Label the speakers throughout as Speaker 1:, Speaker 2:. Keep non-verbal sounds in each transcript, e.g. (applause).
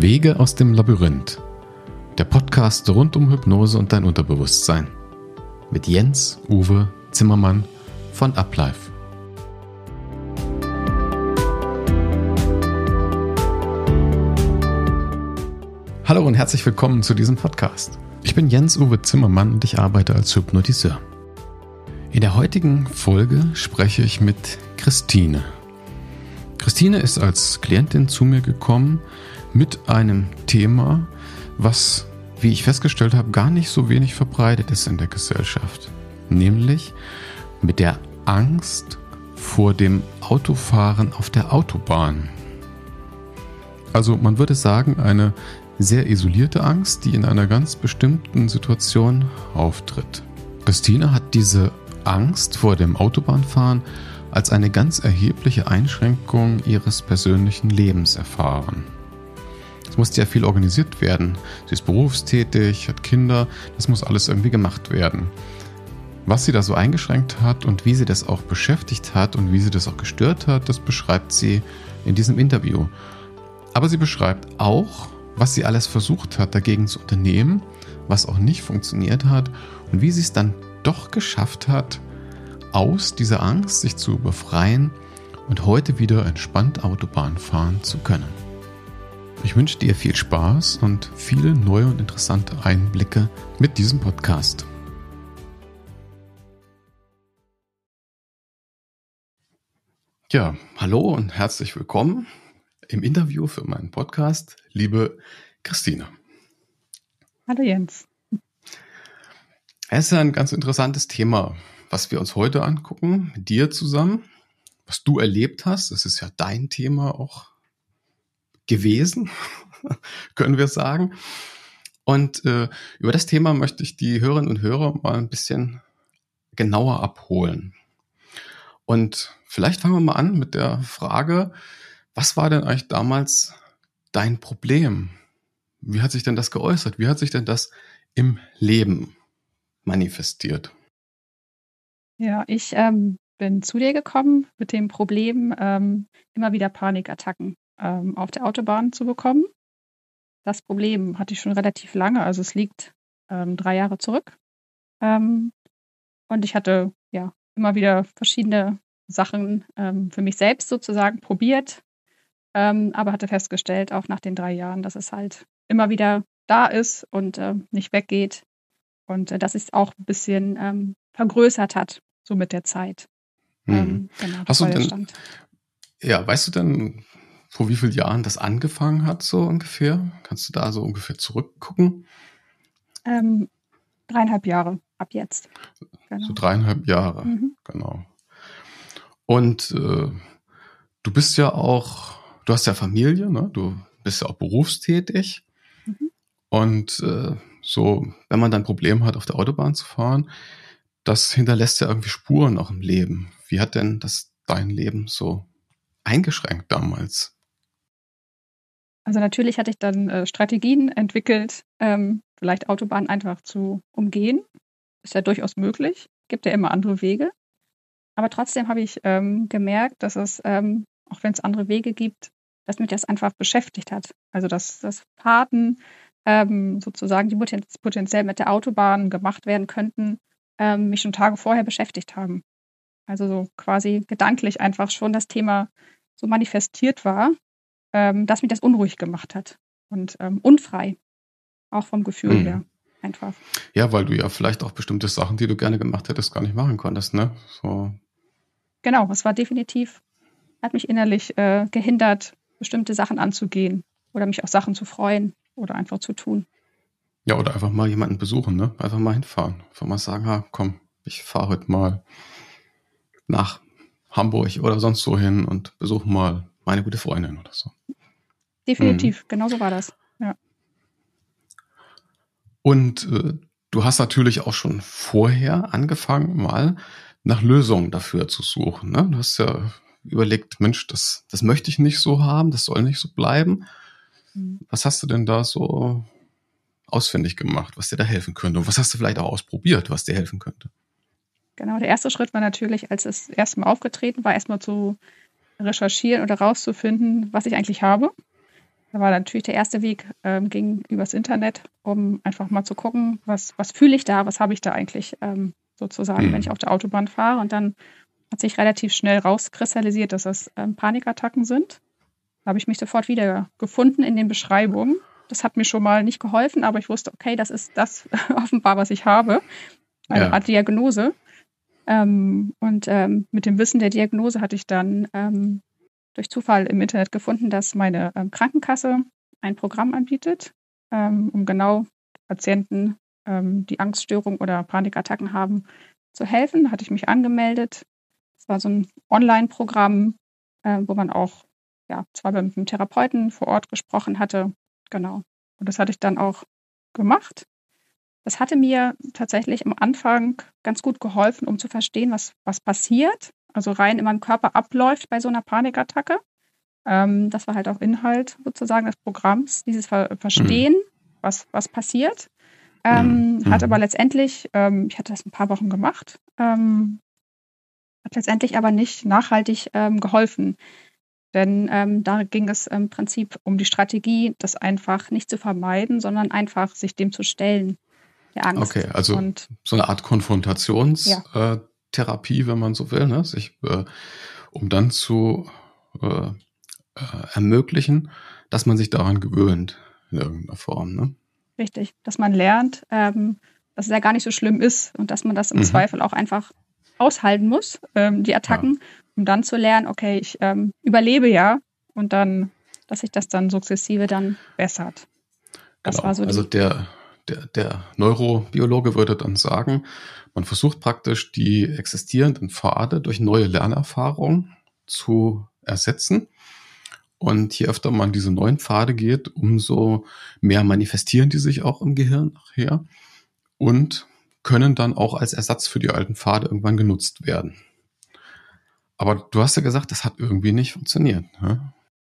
Speaker 1: Wege aus dem Labyrinth. Der Podcast rund um Hypnose und dein Unterbewusstsein. Mit Jens Uwe Zimmermann von Uplife. Hallo und herzlich willkommen zu diesem Podcast. Ich bin Jens Uwe Zimmermann und ich arbeite als Hypnotiseur. In der heutigen Folge spreche ich mit Christine. Christine ist als Klientin zu mir gekommen mit einem Thema, was, wie ich festgestellt habe, gar nicht so wenig verbreitet ist in der Gesellschaft. Nämlich mit der Angst vor dem Autofahren auf der Autobahn. Also man würde sagen, eine sehr isolierte Angst, die in einer ganz bestimmten Situation auftritt. Christine hat diese Angst vor dem Autobahnfahren als eine ganz erhebliche Einschränkung ihres persönlichen Lebens erfahren. Musste ja viel organisiert werden. Sie ist berufstätig, hat Kinder, das muss alles irgendwie gemacht werden. Was sie da so eingeschränkt hat und wie sie das auch beschäftigt hat und wie sie das auch gestört hat, das beschreibt sie in diesem Interview. Aber sie beschreibt auch, was sie alles versucht hat, dagegen zu unternehmen, was auch nicht funktioniert hat und wie sie es dann doch geschafft hat, aus dieser Angst sich zu befreien und heute wieder entspannt Autobahn fahren zu können. Ich wünsche dir viel Spaß und viele neue und interessante Einblicke mit diesem Podcast. Ja, hallo und herzlich willkommen im Interview für meinen Podcast, liebe Christine.
Speaker 2: Hallo Jens.
Speaker 1: Es ist ein ganz interessantes Thema, was wir uns heute angucken, mit dir zusammen, was du erlebt hast. Das ist ja dein Thema auch gewesen, (laughs) können wir sagen. Und äh, über das Thema möchte ich die Hörerinnen und Hörer mal ein bisschen genauer abholen. Und vielleicht fangen wir mal an mit der Frage, was war denn eigentlich damals dein Problem? Wie hat sich denn das geäußert? Wie hat sich denn das im Leben manifestiert?
Speaker 2: Ja, ich ähm, bin zu dir gekommen mit dem Problem, ähm, immer wieder Panikattacken ähm, auf der Autobahn zu bekommen. Das Problem hatte ich schon relativ lange, also es liegt ähm, drei Jahre zurück. Ähm, und ich hatte ja immer wieder verschiedene Sachen ähm, für mich selbst sozusagen probiert, ähm, aber hatte festgestellt, auch nach den drei Jahren, dass es halt immer wieder da ist und äh, nicht weggeht und äh, dass es auch ein bisschen ähm, vergrößert hat, so mit der Zeit.
Speaker 1: Hm. Genau, Hast du denn, ja, weißt du denn, vor wie vielen Jahren das angefangen hat, so ungefähr? Kannst du da so ungefähr zurückgucken?
Speaker 2: Ähm, dreieinhalb Jahre ab jetzt.
Speaker 1: Genau. So dreieinhalb Jahre, mhm. genau. Und äh, du bist ja auch, du hast ja Familie, ne? Du bist ja auch berufstätig. Mhm. Und äh, so, wenn man dann ein Problem hat, auf der Autobahn zu fahren, das hinterlässt ja irgendwie Spuren auch im Leben. Wie hat denn das dein Leben so eingeschränkt damals?
Speaker 2: Also natürlich hatte ich dann äh, Strategien entwickelt, ähm, vielleicht Autobahnen einfach zu umgehen. Ist ja durchaus möglich. Gibt ja immer andere Wege. Aber trotzdem habe ich ähm, gemerkt, dass es, ähm, auch wenn es andere Wege gibt, dass mich das einfach beschäftigt hat. Also dass das Fahrten ähm, sozusagen, die potenziell mit der Autobahn gemacht werden könnten, ähm, mich schon Tage vorher beschäftigt haben. Also so quasi gedanklich einfach schon das Thema so manifestiert war, ähm, dass mich das unruhig gemacht hat und ähm, unfrei, auch vom Gefühl mhm. her einfach.
Speaker 1: Ja, weil du ja vielleicht auch bestimmte Sachen, die du gerne gemacht hättest, gar nicht machen konntest, ne? So.
Speaker 2: Genau, es war definitiv, hat mich innerlich äh, gehindert, bestimmte Sachen anzugehen oder mich auf Sachen zu freuen oder einfach zu tun.
Speaker 1: Ja, oder einfach mal jemanden besuchen, ne? Einfach mal hinfahren. Einfach mal sagen, ha, komm, ich fahre heute mal nach Hamburg oder sonst so hin und besuche mal meine gute Freundin oder so.
Speaker 2: Definitiv, mhm. genau so war das. Ja.
Speaker 1: Und äh, du hast natürlich auch schon vorher angefangen, mal nach Lösungen dafür zu suchen. Ne? Du hast ja überlegt, Mensch, das, das möchte ich nicht so haben, das soll nicht so bleiben. Mhm. Was hast du denn da so ausfindig gemacht, was dir da helfen könnte? Und was hast du vielleicht auch ausprobiert, was dir helfen könnte?
Speaker 2: Genau, der erste Schritt war natürlich, als es erstmal aufgetreten war, erstmal zu recherchieren oder rauszufinden, was ich eigentlich habe. Da war natürlich der erste Weg, ähm, ging übers Internet, um einfach mal zu gucken, was, was fühle ich da, was habe ich da eigentlich ähm, sozusagen, mhm. wenn ich auf der Autobahn fahre. Und dann hat sich relativ schnell rauskristallisiert, dass das ähm, Panikattacken sind. Da habe ich mich sofort wieder gefunden in den Beschreibungen. Das hat mir schon mal nicht geholfen, aber ich wusste, okay, das ist das (laughs) offenbar, was ich habe. Eine ja. Art Diagnose. Ähm, und ähm, mit dem Wissen der Diagnose hatte ich dann ähm, durch Zufall im Internet gefunden, dass meine ähm, Krankenkasse ein Programm anbietet, ähm, um genau Patienten, ähm, die Angststörung oder Panikattacken haben, zu helfen. Da hatte ich mich angemeldet. Es war so ein Online-Programm, äh, wo man auch ja, zwar mit einem Therapeuten vor Ort gesprochen hatte. Genau. Und das hatte ich dann auch gemacht. Das hatte mir tatsächlich am Anfang ganz gut geholfen, um zu verstehen, was, was passiert also rein in meinem Körper abläuft bei so einer Panikattacke. Ähm, das war halt auch Inhalt sozusagen des Programms, dieses Ver Verstehen, mhm. was, was passiert. Ähm, mhm. Hat aber letztendlich, ähm, ich hatte das ein paar Wochen gemacht, ähm, hat letztendlich aber nicht nachhaltig ähm, geholfen. Denn ähm, da ging es im Prinzip um die Strategie, das einfach nicht zu vermeiden, sondern einfach sich dem zu stellen,
Speaker 1: der Angst. Okay, also Und, so eine Art Konfrontations- ja. äh, wenn man so will, ne? sich, äh, um dann zu äh, äh, ermöglichen, dass man sich daran gewöhnt in irgendeiner Form. Ne?
Speaker 2: Richtig, dass man lernt, ähm, dass es ja gar nicht so schlimm ist und dass man das im mhm. Zweifel auch einfach aushalten muss, ähm, die Attacken, ja. um dann zu lernen, okay, ich ähm, überlebe ja und dann, dass sich das dann sukzessive dann bessert.
Speaker 1: Das genau. war so also der, der, der Neurobiologe würde dann sagen, man versucht praktisch die existierenden Pfade durch neue Lernerfahrungen zu ersetzen. Und je öfter man diese neuen Pfade geht, umso mehr manifestieren die sich auch im Gehirn nachher und können dann auch als Ersatz für die alten Pfade irgendwann genutzt werden. Aber du hast ja gesagt, das hat irgendwie nicht funktioniert. Ne?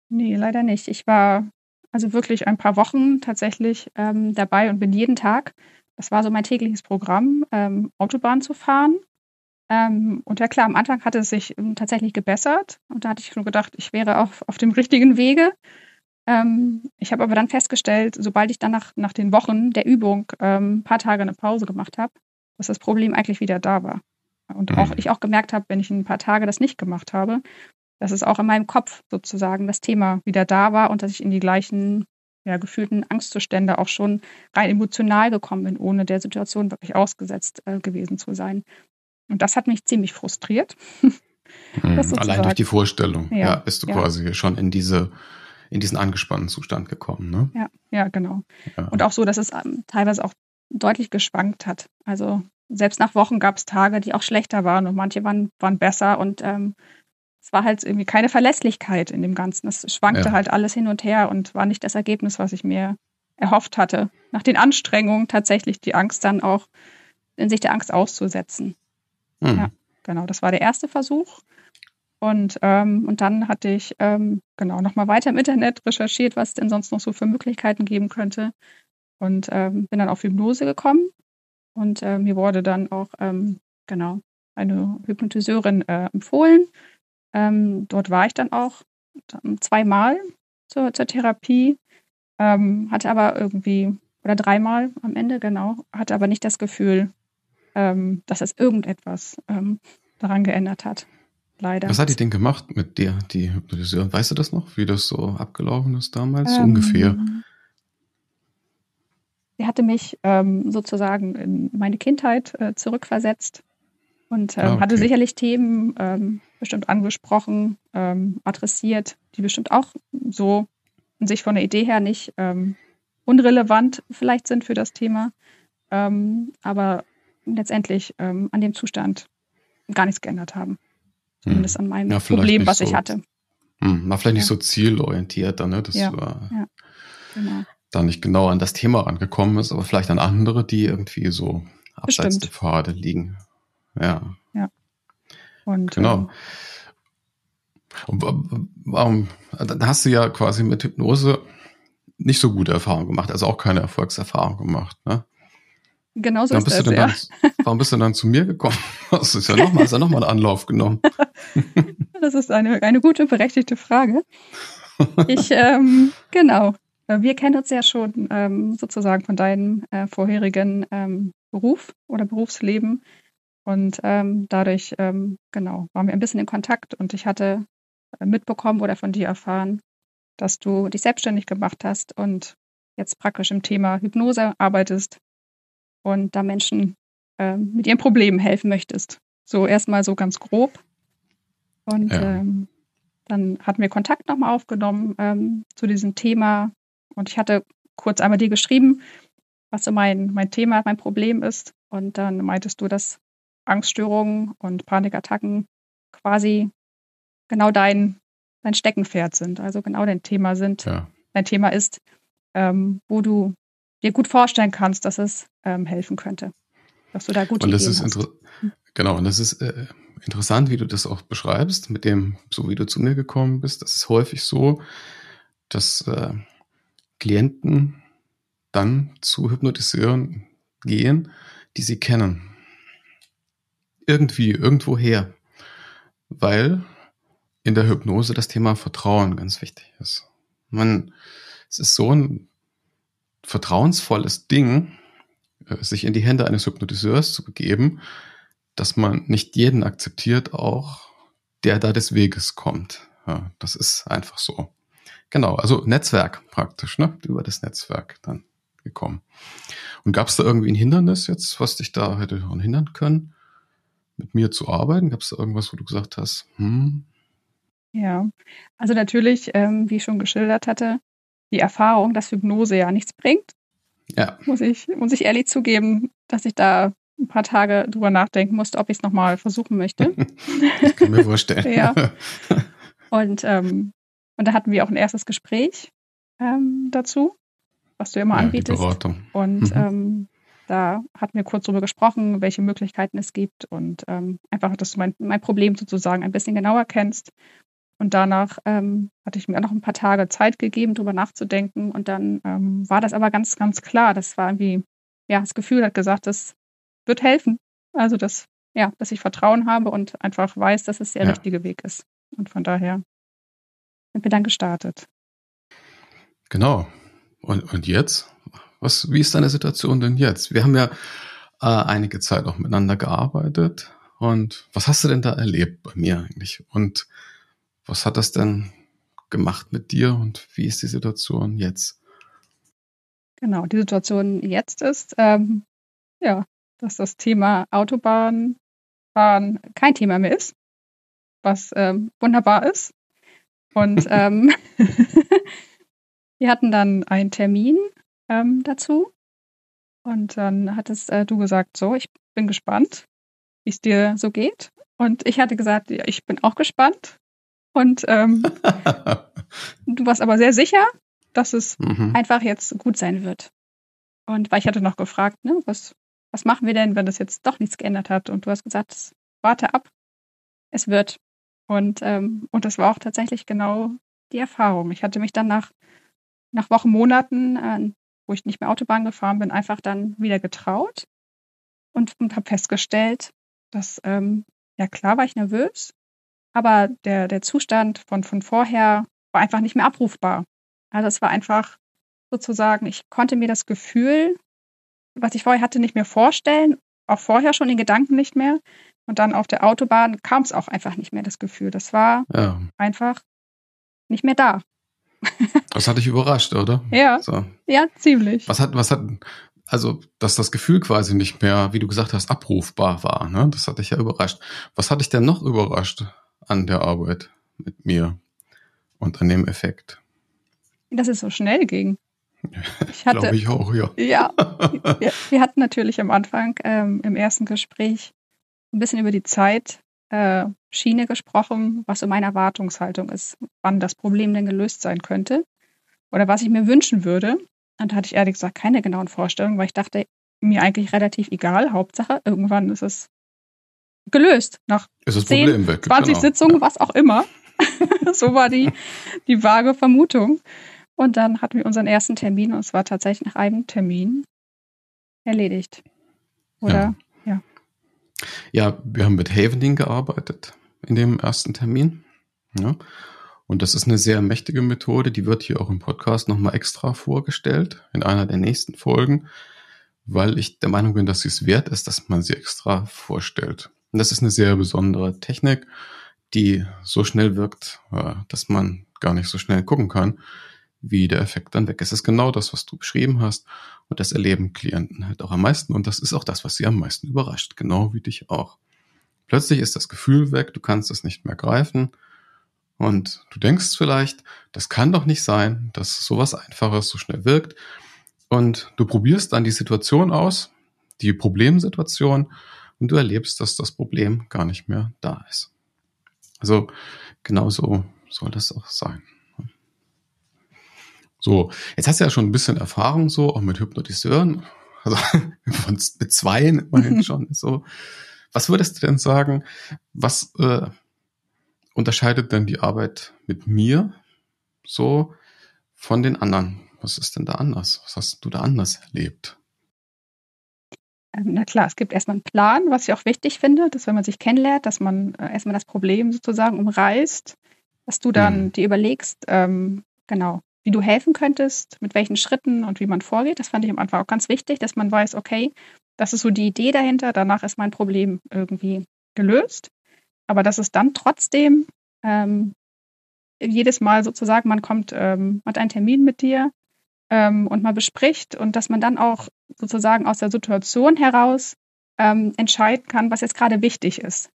Speaker 2: Nee, leider nicht. Ich war also wirklich ein paar Wochen tatsächlich ähm, dabei und bin jeden Tag, das war so mein tägliches Programm, ähm, Autobahn zu fahren. Ähm, und ja klar, am Anfang hatte es sich ähm, tatsächlich gebessert und da hatte ich schon gedacht, ich wäre auf, auf dem richtigen Wege. Ähm, ich habe aber dann festgestellt, sobald ich dann nach, nach den Wochen der Übung ähm, ein paar Tage eine Pause gemacht habe, dass das Problem eigentlich wieder da war. Und auch mhm. ich auch gemerkt habe, wenn ich ein paar Tage das nicht gemacht habe, dass es auch in meinem Kopf sozusagen das Thema wieder da war und dass ich in die gleichen ja, gefühlten Angstzustände auch schon rein emotional gekommen bin, ohne der Situation wirklich ausgesetzt äh, gewesen zu sein. Und das hat mich ziemlich frustriert. (laughs)
Speaker 1: Mhm, allein durch die Vorstellung, ja, ja bist du ja. quasi schon in diese in diesen angespannten Zustand gekommen, ne?
Speaker 2: Ja, ja, genau. Ja. Und auch so, dass es ähm, teilweise auch deutlich geschwankt hat. Also selbst nach Wochen gab es Tage, die auch schlechter waren und manche waren, waren besser und ähm, es war halt irgendwie keine Verlässlichkeit in dem Ganzen. Es schwankte ja. halt alles hin und her und war nicht das Ergebnis, was ich mir erhofft hatte. Nach den Anstrengungen tatsächlich die Angst dann auch in sich der Angst auszusetzen. Mhm. Ja, genau. Das war der erste Versuch. Und, ähm, und dann hatte ich ähm, genau nochmal weiter im Internet recherchiert, was es denn sonst noch so für Möglichkeiten geben könnte. Und ähm, bin dann auf Hypnose gekommen. Und äh, mir wurde dann auch ähm, genau eine Hypnotiseurin äh, empfohlen, ähm, dort war ich dann auch zweimal zur, zur Therapie, ähm, hatte aber irgendwie, oder dreimal am Ende, genau, hatte aber nicht das Gefühl, ähm, dass es irgendetwas ähm, daran geändert hat. Leider.
Speaker 1: Was hat die denn gemacht mit dir, die Hypnotiseurin? Weißt du das noch, wie das so abgelaufen ist damals? So ungefähr. Ähm,
Speaker 2: sie hatte mich ähm, sozusagen in meine Kindheit äh, zurückversetzt und ähm, ah, okay. hatte sicherlich Themen ähm, bestimmt angesprochen, ähm, adressiert, die bestimmt auch so sich von der Idee her nicht ähm, unrelevant vielleicht sind für das Thema, ähm, aber letztendlich ähm, an dem Zustand gar nichts geändert haben. Zumindest hm. an meinem ja, Problem, was so, ich hatte.
Speaker 1: Hm, war vielleicht ja. nicht so zielorientiert dann, ne? Das ja, war ja, genau. da nicht genau an das Thema rangekommen ist, aber vielleicht an andere, die irgendwie so abseits Bestimmt. der Pfade liegen. Ja. Und, genau. Ähm, warum, dann hast du ja quasi mit Hypnose nicht so gute Erfahrungen gemacht, also auch keine Erfolgserfahrung gemacht, ne?
Speaker 2: Genau so ist
Speaker 1: das,
Speaker 2: ja.
Speaker 1: Dann, warum bist du dann zu mir gekommen? (laughs) Das ist ja nochmal, ja nochmal einen Anlauf genommen. (laughs)
Speaker 2: das ist eine, eine gute, berechtigte Frage. Ich, ähm, genau. Wir kennen uns ja schon ähm, sozusagen von deinem äh, vorherigen ähm, Beruf oder Berufsleben. Und ähm, dadurch, ähm, genau, waren wir ein bisschen in Kontakt und ich hatte äh, mitbekommen oder von dir erfahren, dass du dich selbstständig gemacht hast und jetzt praktisch im Thema Hypnose arbeitest und da Menschen äh, mit ihren Problemen helfen möchtest. So erstmal so ganz grob. Und ja. ähm, dann hatten wir Kontakt nochmal aufgenommen ähm, zu diesem Thema. Und ich hatte kurz einmal dir geschrieben, was so mein, mein Thema, mein Problem ist. Und dann meintest du, dass Angststörungen und Panikattacken quasi genau dein, dein Steckenpferd sind, also genau dein Thema sind, ja. dein Thema ist, ähm, wo du dir gut vorstellen kannst, dass es ähm, helfen könnte. Dass du da gut
Speaker 1: Und das ist hast. genau, und das ist äh, interessant, wie du das auch beschreibst, mit dem, so wie du zu mir gekommen bist. Das ist häufig so, dass äh, Klienten dann zu Hypnotiseuren gehen, die sie kennen. Irgendwie, irgendwoher. Weil in der Hypnose das Thema Vertrauen ganz wichtig ist. Man, es ist so ein vertrauensvolles Ding, äh, sich in die Hände eines Hypnotiseurs zu begeben, dass man nicht jeden akzeptiert, auch der da des Weges kommt. Ja, das ist einfach so. Genau, also Netzwerk praktisch, ne? Über das Netzwerk dann gekommen. Und gab es da irgendwie ein Hindernis jetzt, was dich da hätte hindern können, mit mir zu arbeiten? Gab es da irgendwas, wo du gesagt hast, hm?
Speaker 2: Ja, also natürlich, ähm, wie ich schon geschildert hatte, die Erfahrung, dass Hypnose ja nichts bringt. Ja. Muss ich, muss ich ehrlich zugeben, dass ich da ein paar Tage drüber nachdenken musste, ob ich es nochmal versuchen möchte. (laughs)
Speaker 1: ich kann mir vorstellen.
Speaker 2: ja. (laughs) Und, ähm, und da hatten wir auch ein erstes Gespräch ähm, dazu, was du immer ja, anbietest. Die Beratung. Und mhm. ähm, da hatten wir kurz drüber gesprochen, welche Möglichkeiten es gibt und ähm, einfach, dass du mein, mein Problem sozusagen ein bisschen genauer kennst und danach ähm, hatte ich mir auch noch ein paar Tage Zeit gegeben, darüber nachzudenken. Und dann ähm, war das aber ganz, ganz klar. Das war irgendwie, ja, das Gefühl hat gesagt, das wird helfen. Also, dass, ja, dass ich Vertrauen habe und einfach weiß, dass es der ja. richtige Weg ist. Und von daher sind wir dann gestartet.
Speaker 1: Genau. Und, und jetzt? Was, wie ist deine Situation denn jetzt? Wir haben ja äh, einige Zeit auch miteinander gearbeitet. Und was hast du denn da erlebt bei mir eigentlich? Und was hat das denn gemacht mit dir und wie ist die Situation jetzt?
Speaker 2: Genau, die Situation jetzt ist, ähm, ja, dass das Thema Autobahnfahren kein Thema mehr ist, was ähm, wunderbar ist. Und (laughs) ähm, (laughs) wir hatten dann einen Termin ähm, dazu. Und dann hattest äh, du gesagt, so, ich bin gespannt, wie es dir so geht. Und ich hatte gesagt, ja, ich bin auch gespannt. Und ähm, (laughs) du warst aber sehr sicher, dass es mhm. einfach jetzt gut sein wird. Und weil ich hatte noch gefragt, ne, was, was machen wir denn, wenn das jetzt doch nichts geändert hat? Und du hast gesagt, warte ab, es wird. Und, ähm, und das war auch tatsächlich genau die Erfahrung. Ich hatte mich dann nach, nach Wochen, Monaten, äh, wo ich nicht mehr Autobahn gefahren bin, einfach dann wieder getraut und, und habe festgestellt, dass, ähm, ja klar war ich nervös, aber der, der Zustand von, von vorher war einfach nicht mehr abrufbar. Also es war einfach sozusagen, ich konnte mir das Gefühl, was ich vorher hatte, nicht mehr vorstellen, auch vorher schon in Gedanken nicht mehr. Und dann auf der Autobahn kam es auch einfach nicht mehr, das Gefühl. Das war ja. einfach nicht mehr da.
Speaker 1: Das hat dich überrascht, oder?
Speaker 2: Ja. So. Ja, ziemlich.
Speaker 1: Was hat, was hat, also, dass das Gefühl quasi nicht mehr, wie du gesagt hast, abrufbar war, ne? Das hat dich ja überrascht. Was hat dich denn noch überrascht? an der Arbeit mit mir und an dem Effekt.
Speaker 2: Dass es so schnell ging. (laughs)
Speaker 1: Ich hatte, Glaube ich auch, ja.
Speaker 2: Ja, (laughs) wir, wir hatten natürlich am Anfang ähm, im ersten Gespräch ein bisschen über die Zeitschiene äh, gesprochen, was so meine Erwartungshaltung ist, wann das Problem denn gelöst sein könnte oder was ich mir wünschen würde. Und da hatte ich ehrlich gesagt keine genauen Vorstellungen, weil ich dachte, mir eigentlich relativ egal. Hauptsache, irgendwann ist es gelöst. Nach
Speaker 1: ist das 10, Problem weg.
Speaker 2: 20 genau. Sitzungen, was auch immer. (laughs) so war die, die vage Vermutung. Und dann hatten wir unseren ersten Termin und es war tatsächlich nach einem Termin erledigt. Oder?
Speaker 1: Ja. Ja, wir haben mit Havening gearbeitet in dem ersten Termin. Ja. Und das ist eine sehr mächtige Methode, die wird hier auch im Podcast nochmal extra vorgestellt, in einer der nächsten Folgen, weil ich der Meinung bin, dass sie es wert ist, dass man sie extra vorstellt. Und das ist eine sehr besondere Technik, die so schnell wirkt, äh, dass man gar nicht so schnell gucken kann, wie der Effekt dann weg ist. Es ist genau das, was du beschrieben hast. Und das erleben Klienten halt auch am meisten. Und das ist auch das, was sie am meisten überrascht. Genau wie dich auch. Plötzlich ist das Gefühl weg, du kannst es nicht mehr greifen. Und du denkst vielleicht, das kann doch nicht sein, dass sowas Einfaches so schnell wirkt. Und du probierst dann die Situation aus, die Problemsituation, und du erlebst, dass das Problem gar nicht mehr da ist. Also genauso soll das auch sein. So, jetzt hast du ja schon ein bisschen Erfahrung so, auch mit Hypnotiseuren, also (laughs) von, mit zweien immerhin schon so. Was würdest du denn sagen, was äh, unterscheidet denn die Arbeit mit mir so von den anderen? Was ist denn da anders? Was hast du da anders erlebt?
Speaker 2: Ähm, na klar, es gibt erstmal einen Plan, was ich auch wichtig finde, dass wenn man sich kennenlernt, dass man äh, erstmal das Problem sozusagen umreißt, dass du dann mhm. dir überlegst, ähm, genau, wie du helfen könntest, mit welchen Schritten und wie man vorgeht. Das fand ich am Anfang auch ganz wichtig, dass man weiß, okay, das ist so die Idee dahinter, danach ist mein Problem irgendwie gelöst. Aber dass es dann trotzdem ähm, jedes Mal sozusagen, man kommt, ähm, hat einen Termin mit dir ähm, und man bespricht und dass man dann auch sozusagen aus der Situation heraus ähm, entscheiden kann, was jetzt gerade wichtig ist.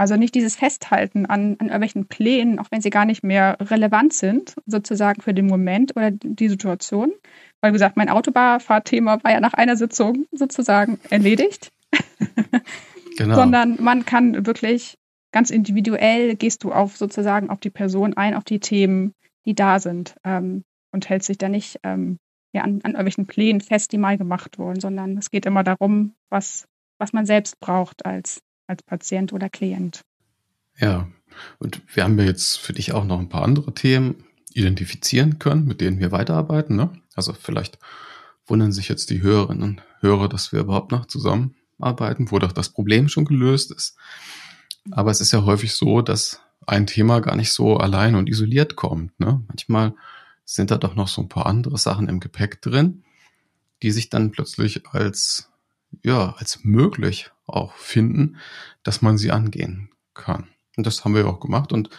Speaker 2: Also nicht dieses Festhalten an, an irgendwelchen Plänen, auch wenn sie gar nicht mehr relevant sind, sozusagen für den Moment oder die Situation. Weil, wie gesagt, mein Autobahnfahrtthema war ja nach einer Sitzung sozusagen erledigt. (laughs) genau. Sondern man kann wirklich ganz individuell gehst du auf sozusagen auf die Person ein, auf die Themen, die da sind ähm, und hältst sich da nicht ähm, ja, an, an irgendwelchen Plänen fest, die mal gemacht wurden, sondern es geht immer darum, was, was man selbst braucht als, als Patient oder Klient.
Speaker 1: Ja, und wir haben ja jetzt für dich auch noch ein paar andere Themen identifizieren können, mit denen wir weiterarbeiten. Ne? Also vielleicht wundern sich jetzt die Hörerinnen und Hörer, dass wir überhaupt noch zusammenarbeiten, wo doch das Problem schon gelöst ist. Aber es ist ja häufig so, dass ein Thema gar nicht so allein und isoliert kommt. Ne? Manchmal sind da doch noch so ein paar andere Sachen im Gepäck drin, die sich dann plötzlich als, ja, als möglich auch finden, dass man sie angehen kann. Und das haben wir auch gemacht und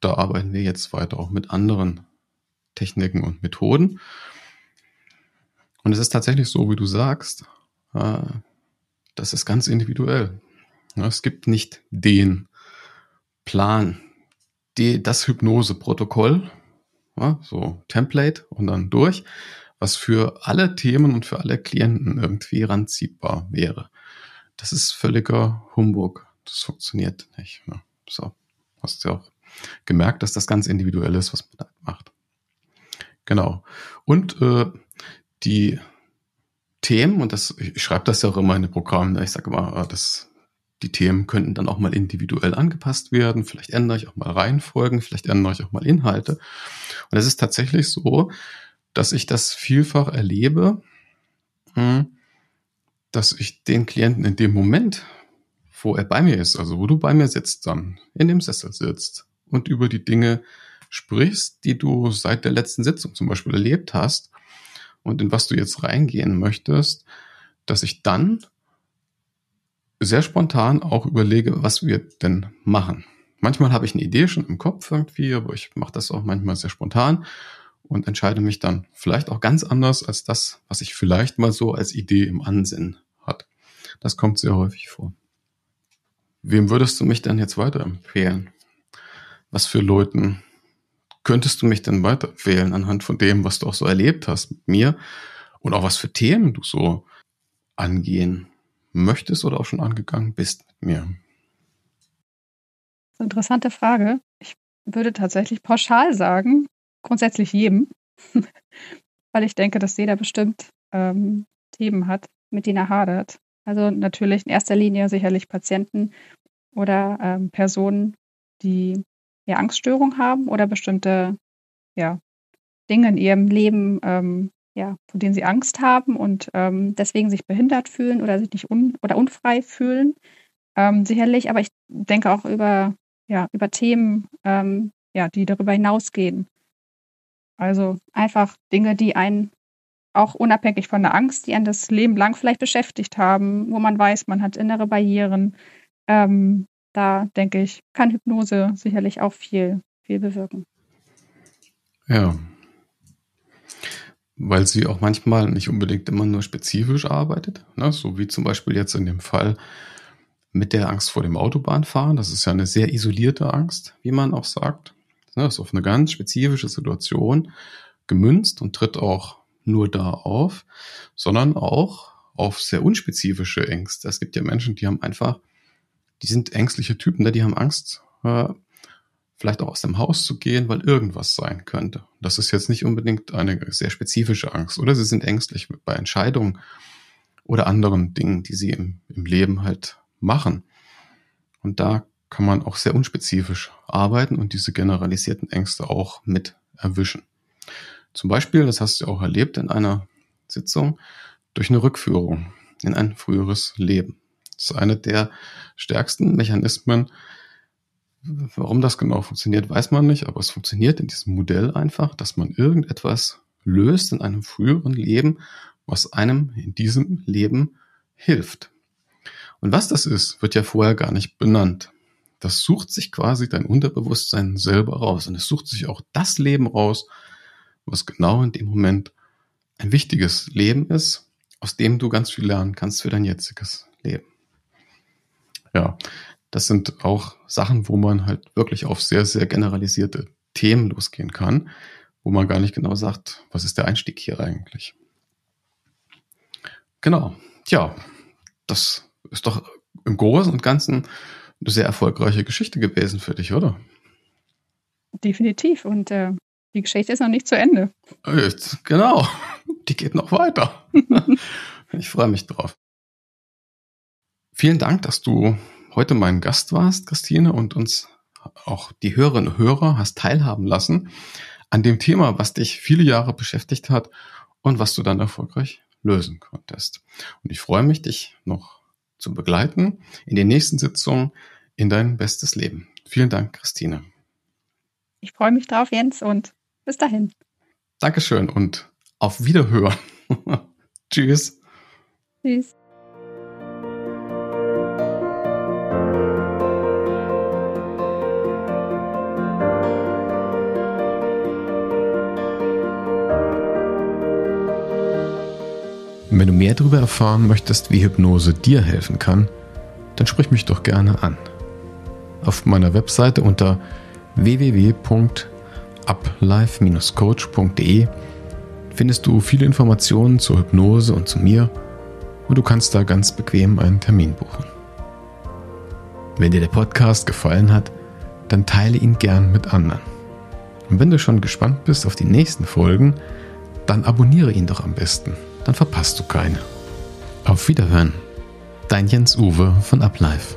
Speaker 1: da arbeiten wir jetzt weiter auch mit anderen Techniken und Methoden. Und es ist tatsächlich so, wie du sagst, äh, das ist ganz individuell. Es gibt nicht den Plan, die, das Hypnose-Protokoll, so Template und dann durch, was für alle Themen und für alle Klienten irgendwie ranziehbar wäre. Das ist völliger Humbug. Das funktioniert nicht. Ne? So, hast du ja auch gemerkt, dass das ganz individuell ist, was man da macht. Genau. Und äh, die Themen, und das, ich schreibe das ja auch immer in den Programmen, ne? ich sage immer, äh, das die Themen könnten dann auch mal individuell angepasst werden. Vielleicht ändere ich auch mal Reihenfolgen, vielleicht ändere ich auch mal Inhalte. Und es ist tatsächlich so, dass ich das vielfach erlebe, hm, dass ich den Klienten in dem Moment, wo er bei mir ist, also wo du bei mir sitzt dann, in dem Sessel sitzt und über die Dinge sprichst, die du seit der letzten Sitzung zum Beispiel erlebt hast und in was du jetzt reingehen möchtest, dass ich dann sehr spontan auch überlege, was wir denn machen. Manchmal habe ich eine Idee schon im Kopf irgendwie, aber ich mache das auch manchmal sehr spontan und entscheide mich dann vielleicht auch ganz anders als das, was ich vielleicht mal so als Idee im Ansinn hat. Das kommt sehr häufig vor. Wem würdest du mich denn jetzt weiterempfehlen? Was für Leuten könntest du mich denn weiterempfehlen anhand von dem, was du auch so erlebt hast mit mir und auch was für Themen du so angehen möchtest oder auch schon angegangen bist mit mir?
Speaker 2: Interessante Frage. Ich würde tatsächlich pauschal sagen, grundsätzlich jedem, (laughs) weil ich denke, dass jeder bestimmt ähm, Themen hat, mit denen er hadert. Also natürlich in erster Linie sicherlich Patienten oder ähm, Personen, die ja Angststörungen haben oder bestimmte ja, Dinge in ihrem Leben ähm, ja, von denen sie Angst haben und ähm, deswegen sich behindert fühlen oder sich nicht un oder unfrei fühlen. Ähm, sicherlich, aber ich denke auch über, ja, über Themen, ähm, ja, die darüber hinausgehen. Also einfach Dinge, die einen auch unabhängig von der Angst, die einen das Leben lang vielleicht beschäftigt haben, wo man weiß, man hat innere Barrieren. Ähm, da denke ich, kann Hypnose sicherlich auch viel, viel bewirken.
Speaker 1: Ja. Weil sie auch manchmal nicht unbedingt immer nur spezifisch arbeitet, ne? so wie zum Beispiel jetzt in dem Fall mit der Angst vor dem Autobahnfahren. Das ist ja eine sehr isolierte Angst, wie man auch sagt. Das ist auf eine ganz spezifische Situation gemünzt und tritt auch nur da auf, sondern auch auf sehr unspezifische Ängste. Es gibt ja Menschen, die haben einfach, die sind ängstliche Typen, ne? die haben Angst, äh, vielleicht auch aus dem Haus zu gehen, weil irgendwas sein könnte. Das ist jetzt nicht unbedingt eine sehr spezifische Angst. Oder sie sind ängstlich bei Entscheidungen oder anderen Dingen, die sie im, im Leben halt machen. Und da kann man auch sehr unspezifisch arbeiten und diese generalisierten Ängste auch mit erwischen. Zum Beispiel, das hast du auch erlebt in einer Sitzung, durch eine Rückführung in ein früheres Leben. Das ist eine der stärksten Mechanismen. Warum das genau funktioniert, weiß man nicht, aber es funktioniert in diesem Modell einfach, dass man irgendetwas löst in einem früheren Leben, was einem in diesem Leben hilft. Und was das ist, wird ja vorher gar nicht benannt das sucht sich quasi dein Unterbewusstsein selber raus. Und es sucht sich auch das Leben raus, was genau in dem Moment ein wichtiges Leben ist, aus dem du ganz viel lernen kannst für dein jetziges Leben. Ja, das sind auch Sachen, wo man halt wirklich auf sehr, sehr generalisierte Themen losgehen kann, wo man gar nicht genau sagt, was ist der Einstieg hier eigentlich. Genau. Tja, das ist doch im Großen und Ganzen eine sehr erfolgreiche Geschichte gewesen für dich, oder?
Speaker 2: Definitiv. Und äh, die Geschichte ist noch nicht zu Ende.
Speaker 1: Jetzt, genau. (laughs) Die geht noch weiter. (laughs) ich freue mich drauf. Vielen Dank, dass du heute mein Gast warst, Christine, und uns auch die Hörerinnen und Hörer hast teilhaben lassen an dem Thema, was dich viele Jahre beschäftigt hat und was du dann erfolgreich lösen konntest. Und ich freue mich, dich noch zu begleiten in den nächsten Sitzungen in dein bestes Leben. Vielen Dank, Christine.
Speaker 2: Ich freue mich drauf, Jens, und bis dahin.
Speaker 1: Dankeschön und auf Wiederhören. (laughs) Tschüss. Tschüss. Wenn du mehr darüber erfahren möchtest, wie Hypnose dir helfen kann, dann sprich mich doch gerne an. Auf meiner Webseite unter www.uplife-coach.de findest du viele Informationen zur Hypnose und zu mir und du kannst da ganz bequem einen Termin buchen. Wenn dir der Podcast gefallen hat, dann teile ihn gern mit anderen. Und wenn du schon gespannt bist auf die nächsten Folgen, dann abonniere ihn doch am besten dann verpasst du keine. Auf Wiederhören. Dein Jens Uwe von Uplife.